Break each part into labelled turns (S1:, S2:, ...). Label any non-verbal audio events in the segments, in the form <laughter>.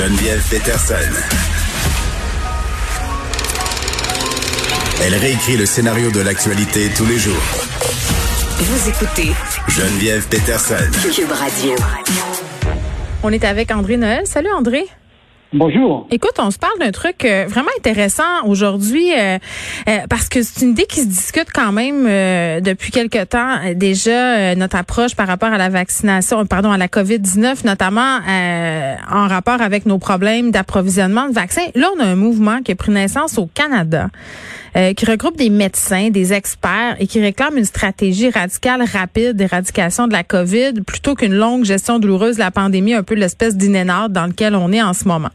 S1: Geneviève Peterson. Elle réécrit le scénario de l'actualité tous les jours.
S2: Vous écoutez
S1: Geneviève Peterson.
S2: Cube Radio.
S3: On est avec André Noël. Salut André.
S4: Bonjour.
S3: Écoute, on se parle d'un truc euh, vraiment intéressant aujourd'hui euh, euh, parce que c'est une idée qui se discute quand même depuis quelque temps déjà notre approche par rapport à la vaccination, pardon, à la COVID-19 notamment en rapport avec nos problèmes d'approvisionnement de vaccins. Là, on a un mouvement qui a pris naissance au Canada. Qui regroupe des médecins, des experts et qui réclame une stratégie radicale rapide d'éradication de la COVID plutôt qu'une longue gestion douloureuse de la pandémie, un peu l'espèce d'inénarde dans lequel on est en ce moment.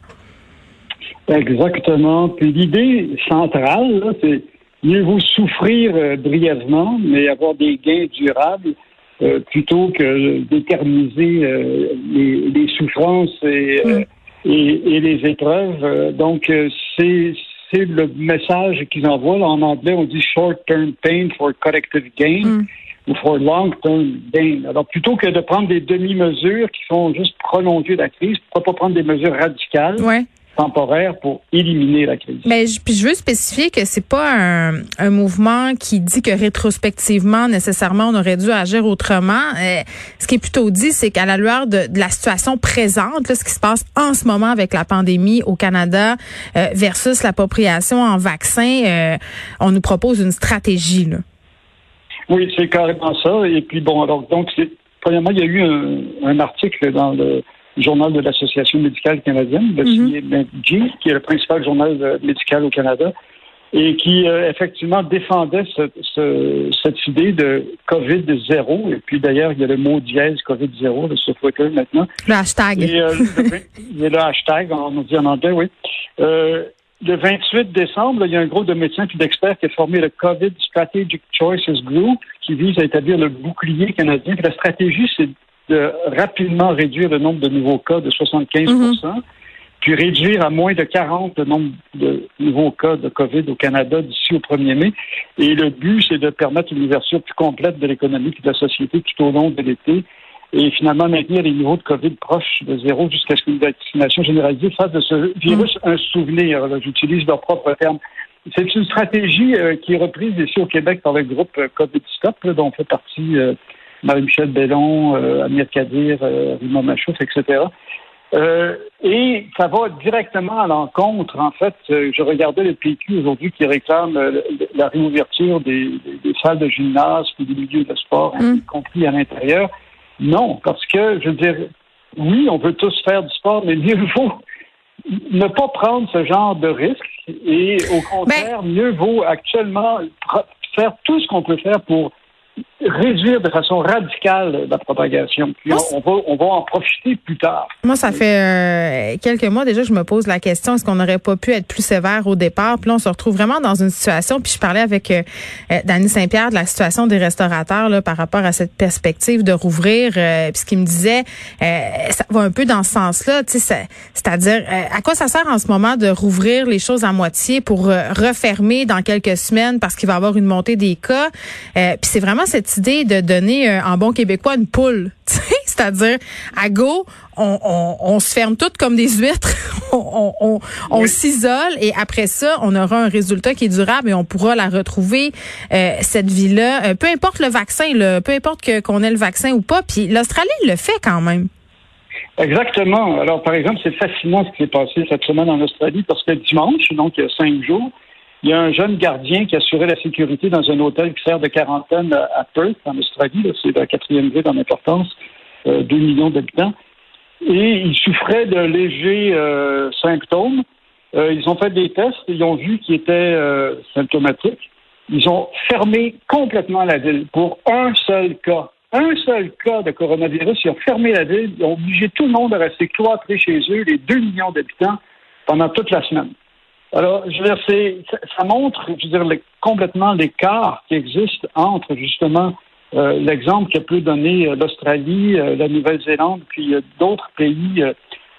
S4: Exactement. Puis l'idée centrale, c'est mieux vous souffrir euh, brièvement, mais avoir des gains durables euh, plutôt que d'éterniser euh, les, souffrances et, mm. et, les épreuves. donc, c'est le message qu'ils envoient. en anglais, on dit short-term pain for collective gain. Mm. ou for long-term gain. Alors, plutôt que de prendre des demi-mesures qui font juste prolonger la crise, pourquoi pas prendre des mesures radicales
S3: ouais
S4: temporaire pour éliminer la crise.
S3: Mais je, puis je veux spécifier que c'est pas un, un, mouvement qui dit que rétrospectivement nécessairement on aurait dû agir autrement. Euh, ce qui est plutôt dit, c'est qu'à la lueur de, de, la situation présente, là, ce qui se passe en ce moment avec la pandémie au Canada euh, versus l'appropriation en vaccin, euh, on nous propose une stratégie. Là.
S4: Oui, c'est carrément ça. Et puis bon, alors donc premièrement il y a eu un, un article dans le journal de l'Association médicale canadienne, le mm qui est le principal journal euh, médical au Canada, et qui euh, effectivement défendait cette idée de COVID zéro. Et puis d'ailleurs, il y a le mot dièse COVID zéro sur Twitter maintenant.
S3: Le hashtag.
S4: Euh, il y a le hashtag, on dit en anglais, oui. le 28 décembre, il y a un groupe de médecins et d'experts qui a formé le COVID Strategic Choices Group qui vise à établir le bouclier canadien. la stratégie, c'est de rapidement réduire le nombre de nouveaux cas de 75 mhm. puis réduire à moins de 40 le nombre de nouveaux cas de COVID au Canada d'ici au 1er mai. Et le but, c'est de permettre une ouverture plus complète de l'économie et de la société tout au long de l'été et finalement maintenir les niveaux de COVID proches de zéro jusqu'à ce qu'une vaccination généralisée fasse de ce virus mhm. un souvenir. J'utilise leur propre terme. C'est une stratégie euh, qui est reprise ici au Québec par le groupe euh, COVID Stop, dont fait partie euh, Marie-Michel Bellon, euh, Amir Kadir, euh, Rima Machouf, etc. Euh, et ça va directement à l'encontre, en fait, je regardais le PQ aujourd'hui qui réclame la réouverture des, salles de gymnase et des milieux de sport, mm. y compris à l'intérieur. Non, parce que, je veux dire, oui, on veut tous faire du sport, mais mieux vaut ne pas prendre ce genre de risque et au contraire, ben mieux vaut actuellement faire tout ce qu'on peut faire pour réduire de façon radicale la propagation. Puis on, va, on va en profiter plus tard.
S3: Moi, ça fait euh, quelques mois déjà que je me pose la question est-ce qu'on n'aurait pas pu être plus sévère au départ? Puis là, on se retrouve vraiment dans une situation. Puis je parlais avec euh, euh Dany Saint-Pierre de la situation des restaurateurs là, par rapport à cette perspective de rouvrir. Euh, puis ce qu'il me disait, ça va un peu dans ce sens-là. C'est-à-dire, à quoi ça sert en ce moment de rouvrir les choses à moitié pour refermer dans quelques semaines parce qu'il va y avoir une montée des cas? Puis c'est vraiment cette idée de donner euh, en bon québécois une poule. <laughs> C'est-à-dire, à go, on, se ferme toutes comme des huîtres, <laughs> on, s'isole et après ça, on aura un résultat qui est durable et on pourra la retrouver, euh, cette vie-là. Euh, peu importe le vaccin, peu importe qu'on ait le vaccin ou pas. Puis l'Australie le fait quand même.
S4: Exactement. Alors, par exemple, c'est fascinant ce qui s'est passé cette semaine en Australie parce que dimanche, donc il y a cinq jours, il y a un jeune gardien qui assurait la sécurité dans un hôtel qui sert de quarantaine à Perth, en Australie. C'est la quatrième ville en importance, euh, 2 millions d'habitants. Et il souffrait de légers euh, symptômes. Euh, ils ont fait des tests, ils ont vu qu'il était euh, symptomatique. Ils ont fermé complètement la ville pour un seul cas. Un seul cas de coronavirus. Ils ont fermé la ville. Ils ont obligé tout le monde à rester cloîtré chez eux, les 2 millions d'habitants, pendant toute la semaine. Alors, je veux dire, ça montre, je veux dire, complètement l'écart qui existe entre justement euh, l'exemple que peut donner euh, l'Australie, euh, la Nouvelle-Zélande, puis d'autres pays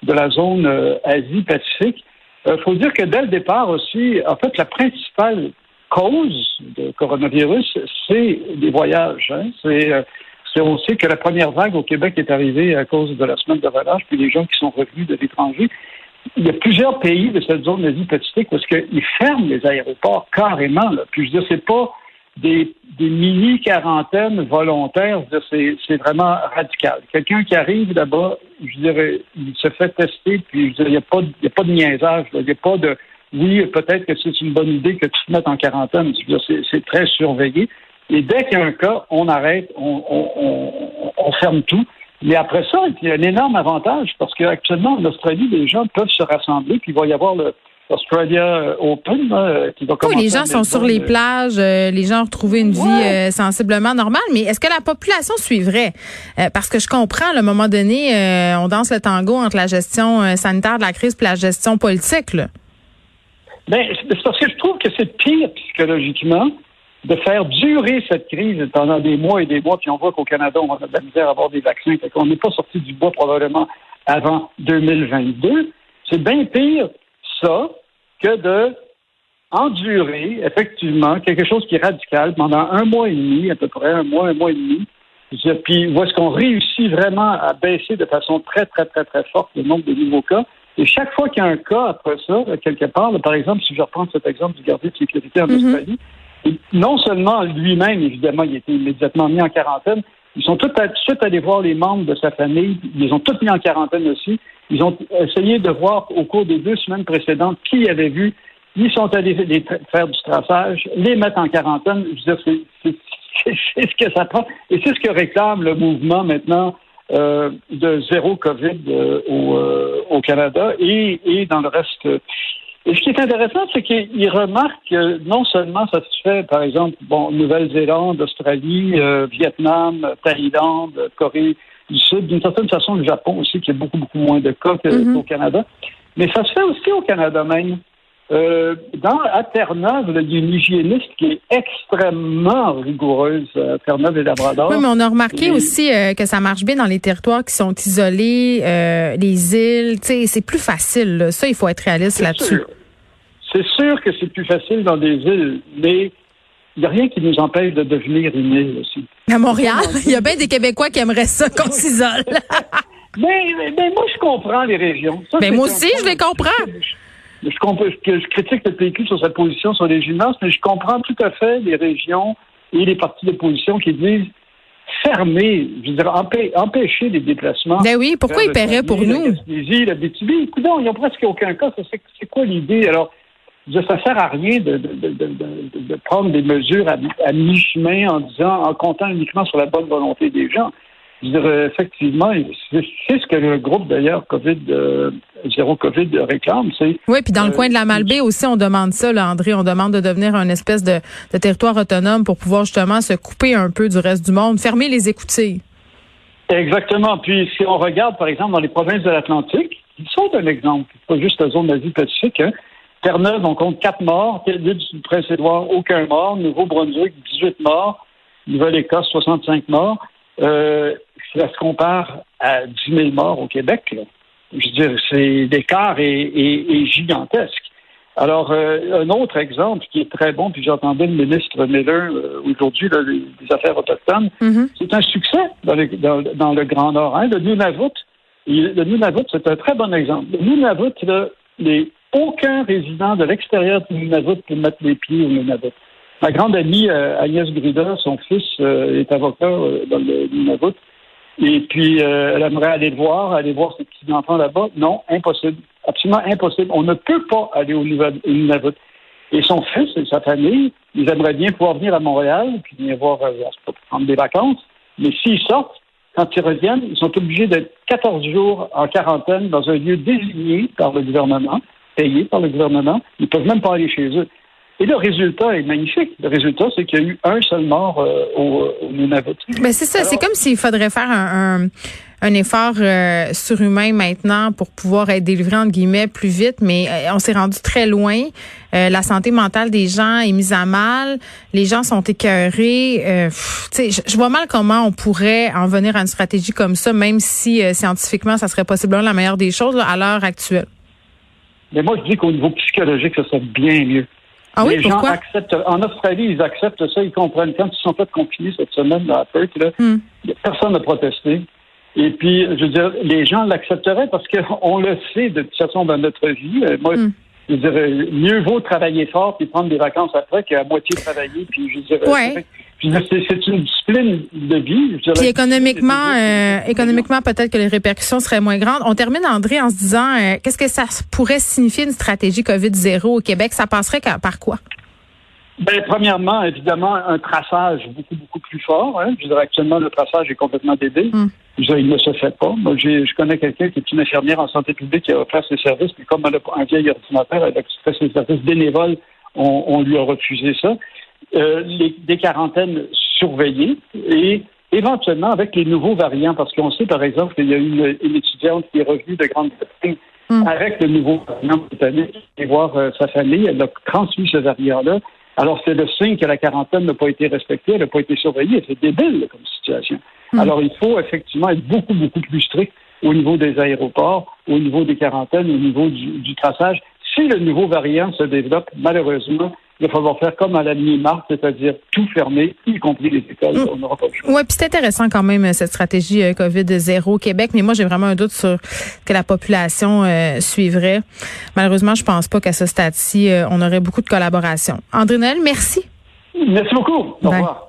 S4: de la zone Asie-Pacifique. Il faut dire que dès le départ aussi, en fait, la principale cause de coronavirus, c'est les voyages. Hein. C'est on sait que la première vague au Québec est arrivée à cause de la semaine de relâche, puis les gens qui sont revenus de l'étranger. Il y a plusieurs pays de cette zone d'Asie-Pacifique parce qu'ils ferment les aéroports carrément. Là. Puis je veux dire, c'est pas des, mini-quarantaines volontaires. C'est vraiment radical. Quelqu'un qui arrive là-bas, je dirais, il se fait tester, puis je il n'y a, pas, a pas de niaisage. Il n'y a pas de oui, peut-être que c'est une bonne idée que tu te mettes en quarantaine. C'est très surveillé. Et dès qu'il y a un cas, on arrête, on, on, ferme tout. Mais après ça, il y a un énorme avantage parce qu'actuellement, en Australie, les gens peuvent se rassembler, puis il va y avoir le, Australia Open qui va commencer.
S3: Oui, les gens sont sur les plages, euh, les gens ont retrouvé une vie euh, sensiblement normale, mais est-ce que la population suivrait? Euh, parce que je comprends, à un moment donné, on danse le tango entre la gestion sanitaire de la crise et la gestion politique. Là.
S4: Ben, c'est parce que je trouve que c'est pire psychologiquement de faire durer cette crise pendant des mois et des mois, puis on voit qu'au Canada, on a de la misère à avoir des vaccins, fait qu'on n'est pas sorti du bois probablement avant 2022. C'est bien pire, ça, que de endurer, effectivement, quelque chose qui est radical pendant un mois et demi, à peu près, un mois, un mois et demi, puis où est-ce qu'on réussit vraiment à baisser de façon très, très, très, très forte le nombre de nouveaux cas? Et chaque fois qu'il y a un cas après ça, quelque part, par exemple, si je reprends cet exemple du gardien de sécurité en mm-hmm. Australie, non seulement lui-même, évidemment, il a été immédiatement mis en quarantaine, ils sont tout, de suite allés voir les membres de sa famille, ils ont tous mis en quarantaine aussi. Ils ont essayé de voir au cours des deux semaines précédentes qui avait vu. Ils sont allés faire du traçage, les mettre en quarantaine. Je veux dire, c'est ce que ça prend. Et c'est ce que réclame le mouvement maintenant euh, de zéro COVID euh, au, euh, au, Canada et, et dans le reste et ce qui est intéressant, c'est qu'il remarque que non seulement ça se fait, par exemple, bon, Nouvelle-Zélande, Australie, euh, Vietnam, Thaïlande, Corée du Sud, d'une certaine façon, le Japon aussi, qui a beaucoup, beaucoup moins de cas qu'au Canada. Mais ça se fait aussi au Canada même. Euh, dans, à Terre-Neuve, il y a une hygiéniste qui est extrêmement rigoureuse à Terre-Neuve et Labrador.
S3: Oui, mais on a remarqué aussi euh, que ça marche bien dans les territoires qui sont isolés, euh, les îles. C'est plus facile. Ça, il faut être réaliste là-dessus.
S4: C'est sûr que c'est plus facile dans des îles, mais il n'y a rien qui nous empêche de devenir une île aussi.
S3: À Montréal, <laughs> il y a bien des Québécois qui aimeraient ça qu'on s'isole. <laughs>
S4: mais, mais, moi, je comprends les régions.
S3: mais moi aussi, je les comprends.
S4: Je, je critique le PQ sur sa position sur les gymnases, mais je comprends tout à fait les régions et les partis d'opposition qui disent fermer, je veux dire, empêcher les déplacements.
S3: Ben oui, pourquoi ils paieraient pour nous?
S4: Les la BTB, écoute, il n'y a presque aucun cas. C'est quoi l'idée? Alors, ça sert à rien de, de, de, de prendre des mesures à, à mi-chemin en disant, en comptant uniquement sur la bonne volonté des gens. Je dirais, effectivement, c'est ce que le groupe d'ailleurs Covid euh, zéro Covid réclame. C'est
S3: oui, puis dans le euh, coin de la Malbaie aussi, on demande ça, là, André. On demande de devenir un espèce de, de, territoire autonome pour pouvoir justement se couper un peu du reste du monde, fermer les écoutilles.
S4: Exactement. Puis si on regarde, par exemple, dans les provinces de l'Atlantique, ils sont un exemple, pas juste la zone d'Asie-Pacifique. Hein. Terre-Neuve, on compte quatre morts. L'île du Prince-Édouard, aucun mort. Nouveau-Brunswick, 18 morts. Nouvelle-Écosse, 65 morts. Euh, ça se compare à 10 000 morts au Québec. Là. Je veux dire, c'est l'écart est, gigantesque. Alors, euh, un autre exemple qui est très bon, puis j'entendais le ministre Miller euh, aujourd'hui des Affaires autochtones, mm-hmm. c'est un succès dans le, dans, le Grand Nord. Hein. Le Nunavut, le Nunavut, c'est un très bon exemple. Le Nunavut, là, les, aucun résident de l'extérieur du Nunavut peut mettre les pieds au Nunavut. Ma grande amie euh, Agnès Gruda, son fils est avocat dans le Nunavut. Et puis, euh, elle aimerait aller le voir, aller voir ses petits-enfants là-bas. Non, impossible. Absolument impossible. On ne peut pas aller au Nunavut. Et son fils et sa famille, ils aimeraient bien pouvoir venir à Montréal, puis venir voir, euh, prendre des vacances. Mais s'ils sortent, quand ils reviennent, ils sont obligés d'être 14 jours en quarantaine dans un lieu désigné par le gouvernement, payé par le gouvernement. Ils ne peuvent même pas aller chez eux. Et le résultat est magnifique. Le résultat, c'est qu'il y a eu un seul mort euh, au, au Nunavut.
S3: Mais c'est ça, c'est comme s'il faudrait faire un, un, effort euh, surhumain maintenant pour pouvoir être délivré, entre guillemets, plus vite, mais euh, on s'est rendu très loin. la santé mentale des gens est mise à mal. Les gens sont écœurés. je, je vois mal comment on pourrait en venir à une stratégie comme ça, même si scientifiquement, ça serait possiblement la meilleure des choses à l'heure actuelle.
S4: Mais moi, je dis qu'au niveau psychologique, ça serait bien mieux.
S3: Ah oui, les gens
S4: acceptent. En Australie, ils acceptent ça, ils comprennent. Quand ils sont fait confinés cette semaine dans Perth, là, hmm. personne n'a protesté. Et puis, je veux dire, les gens l'accepteraient parce qu'on <laughs> le sait de toute façon dans notre vie. Euh, moi, mm. je dirais, mieux vaut travailler fort puis prendre des vacances après qu'à moitié travailler. Puis, je dirais,
S3: ouais.
S4: C'est une discipline de vie.
S3: Puis économiquement, euh, économiquement, peut-être que les répercussions seraient moins grandes. On termine, André, en se disant, euh, qu'est-ce que ça pourrait signifier une stratégie COVID-0 au Québec? Ça passerait par quoi?
S4: Ben, premièrement, évidemment, un traçage beaucoup, beaucoup plus fort. Hein. Je dirais actuellement, le traçage est complètement dédé. Mm. il ne se fait pas. Moi, je connais quelqu'un qui est une infirmière en santé publique qui a offert ses services, puis comme elle a un vieil ordinateur, elle a fait ses services bénévoles, on, lui a refusé ça. Euh, les, des quarantaines surveillées et éventuellement avec les nouveaux variants, parce qu'on sait par exemple qu'il y a une, une étudiante qui est revenue de Grande-Bretagne mm. avec le nouveau variant britannique et voir euh, sa famille, elle a transmis ce variant-là. Alors, c'est le signe que la quarantaine n'a pas été respectée, elle n'a pas été surveillée. C'est débile comme situation. Hmm. Alors, il faut effectivement être beaucoup, beaucoup plus strict au niveau des aéroports, au niveau des quarantaines, au niveau du traçage. Si le nouveau variant se développe, malheureusement, il va falloir faire comme à la mi-mars, c'est-à-dire tout fermer, y compris les écoles. Mm. On n'aura pas le choix.
S3: Oui, puis c'est intéressant quand même cette stratégie euh, COVID-0 au Québec, mais moi j'ai vraiment un doute sur que la population euh, suivrait. Malheureusement, je pense pas qu'à ce stade-ci, euh, on aurait beaucoup de collaboration. André Noël, merci.
S4: Merci beaucoup. Au revoir.